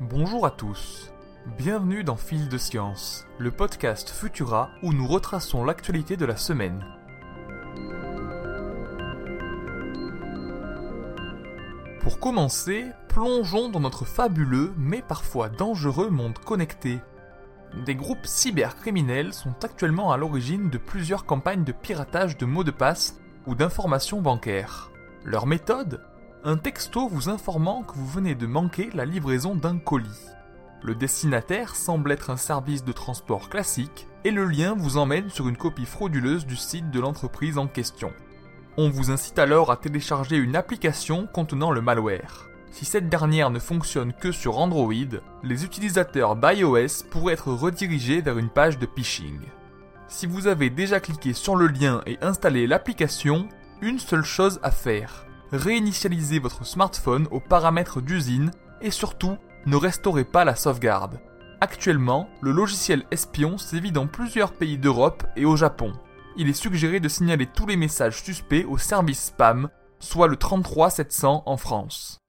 Bonjour à tous. Bienvenue dans Fil de Science, le podcast Futura où nous retraçons l'actualité de la semaine. Pour commencer, plongeons dans notre fabuleux mais parfois dangereux monde connecté. Des groupes cybercriminels sont actuellement à l'origine de plusieurs campagnes de piratage de mots de passe ou d'informations bancaires. Leur méthode? Un texto vous informant que vous venez de manquer la livraison d'un colis. Le destinataire semble être un service de transport classique et le lien vous emmène sur une copie frauduleuse du site de l'entreprise en question. On vous incite alors à télécharger une application contenant le malware. Si cette dernière ne fonctionne que sur Android, les utilisateurs d'iOS pourraient être redirigés vers une page de phishing. Si vous avez déjà cliqué sur le lien et installé l'application, une seule chose à faire. Réinitialisez votre smartphone aux paramètres d'usine et surtout, ne restaurez pas la sauvegarde. Actuellement, le logiciel espion sévit dans plusieurs pays d'Europe et au Japon il est suggéré de signaler tous les messages suspects au service spam, soit le 33 700 en France.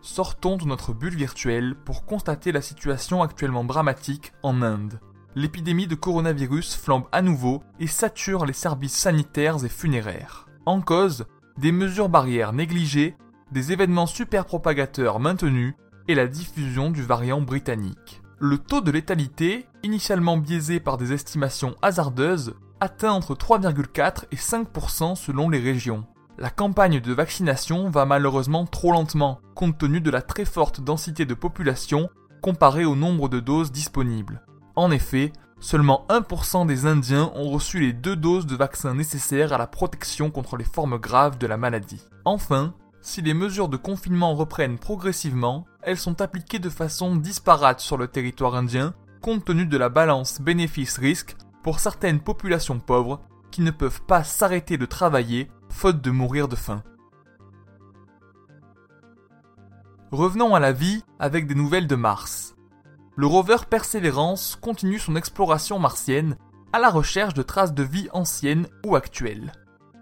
Sortons de notre bulle virtuelle pour constater la situation actuellement dramatique en Inde. L'épidémie de coronavirus flambe à nouveau et sature les services sanitaires et funéraires. En cause, des mesures barrières négligées, des événements super propagateurs maintenus et la diffusion du variant britannique. Le taux de létalité, initialement biaisé par des estimations hasardeuses, atteint entre 3,4 et 5% selon les régions. La campagne de vaccination va malheureusement trop lentement, compte tenu de la très forte densité de population comparée au nombre de doses disponibles. En effet, seulement 1% des Indiens ont reçu les deux doses de vaccin nécessaires à la protection contre les formes graves de la maladie. Enfin, si les mesures de confinement reprennent progressivement, elles sont appliquées de façon disparate sur le territoire indien, compte tenu de la balance bénéfice-risque pour certaines populations pauvres qui ne peuvent pas s'arrêter de travailler faute de mourir de faim. Revenons à la vie avec des nouvelles de Mars. Le rover Perseverance continue son exploration martienne à la recherche de traces de vie anciennes ou actuelles.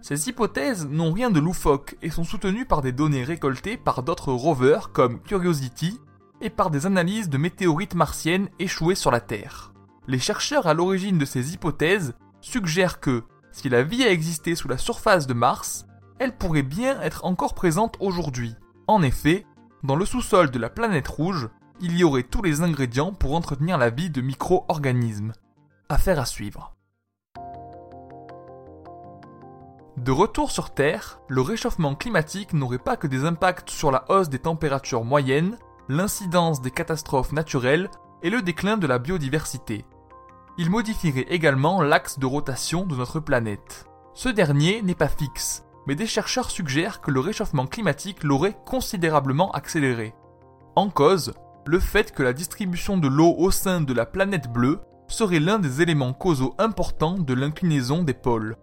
Ces hypothèses n'ont rien de loufoque et sont soutenues par des données récoltées par d'autres rovers comme Curiosity et par des analyses de météorites martiennes échouées sur la Terre. Les chercheurs à l'origine de ces hypothèses suggèrent que, si la vie a existé sous la surface de Mars, elle pourrait bien être encore présente aujourd'hui. En effet, dans le sous-sol de la planète rouge, il y aurait tous les ingrédients pour entretenir la vie de micro-organismes. Affaire à suivre. De retour sur Terre, le réchauffement climatique n'aurait pas que des impacts sur la hausse des températures moyennes, l'incidence des catastrophes naturelles et le déclin de la biodiversité. Il modifierait également l'axe de rotation de notre planète. Ce dernier n'est pas fixe, mais des chercheurs suggèrent que le réchauffement climatique l'aurait considérablement accéléré. En cause, le fait que la distribution de l'eau au sein de la planète bleue serait l'un des éléments causaux importants de l'inclinaison des pôles.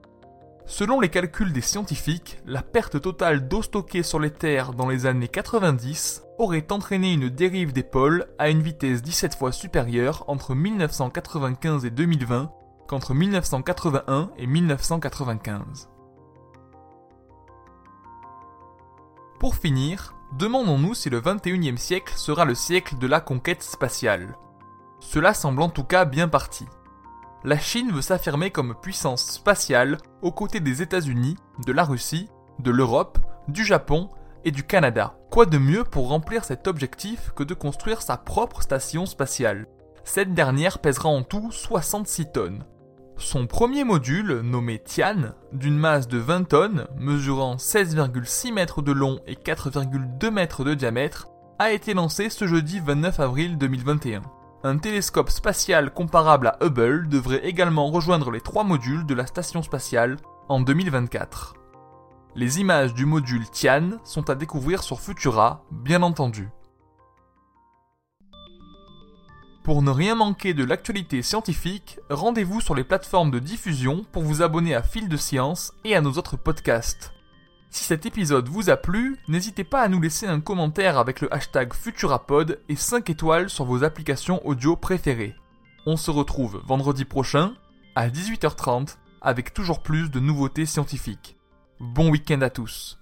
Selon les calculs des scientifiques, la perte totale d'eau stockée sur les terres dans les années 90 aurait entraîné une dérive des pôles à une vitesse 17 fois supérieure entre 1995 et 2020 qu'entre 1981 et 1995. Pour finir, demandons-nous si le 21e siècle sera le siècle de la conquête spatiale. Cela semble en tout cas bien parti la Chine veut s'affirmer comme puissance spatiale aux côtés des États-Unis, de la Russie, de l'Europe, du Japon et du Canada. Quoi de mieux pour remplir cet objectif que de construire sa propre station spatiale? Cette dernière pèsera en tout 66 tonnes. Son premier module, nommé Tian, d'une masse de 20 tonnes, mesurant 16,6 mètres de long et 4,2 mètres de diamètre, a été lancé ce jeudi 29 avril 2021. Un télescope spatial comparable à Hubble devrait également rejoindre les trois modules de la station spatiale en 2024. Les images du module Tian sont à découvrir sur Futura, bien entendu. Pour ne rien manquer de l'actualité scientifique, rendez-vous sur les plateformes de diffusion pour vous abonner à Fil de Science et à nos autres podcasts. Si cet épisode vous a plu, n'hésitez pas à nous laisser un commentaire avec le hashtag Futurapod et 5 étoiles sur vos applications audio préférées. On se retrouve vendredi prochain à 18h30 avec toujours plus de nouveautés scientifiques. Bon week-end à tous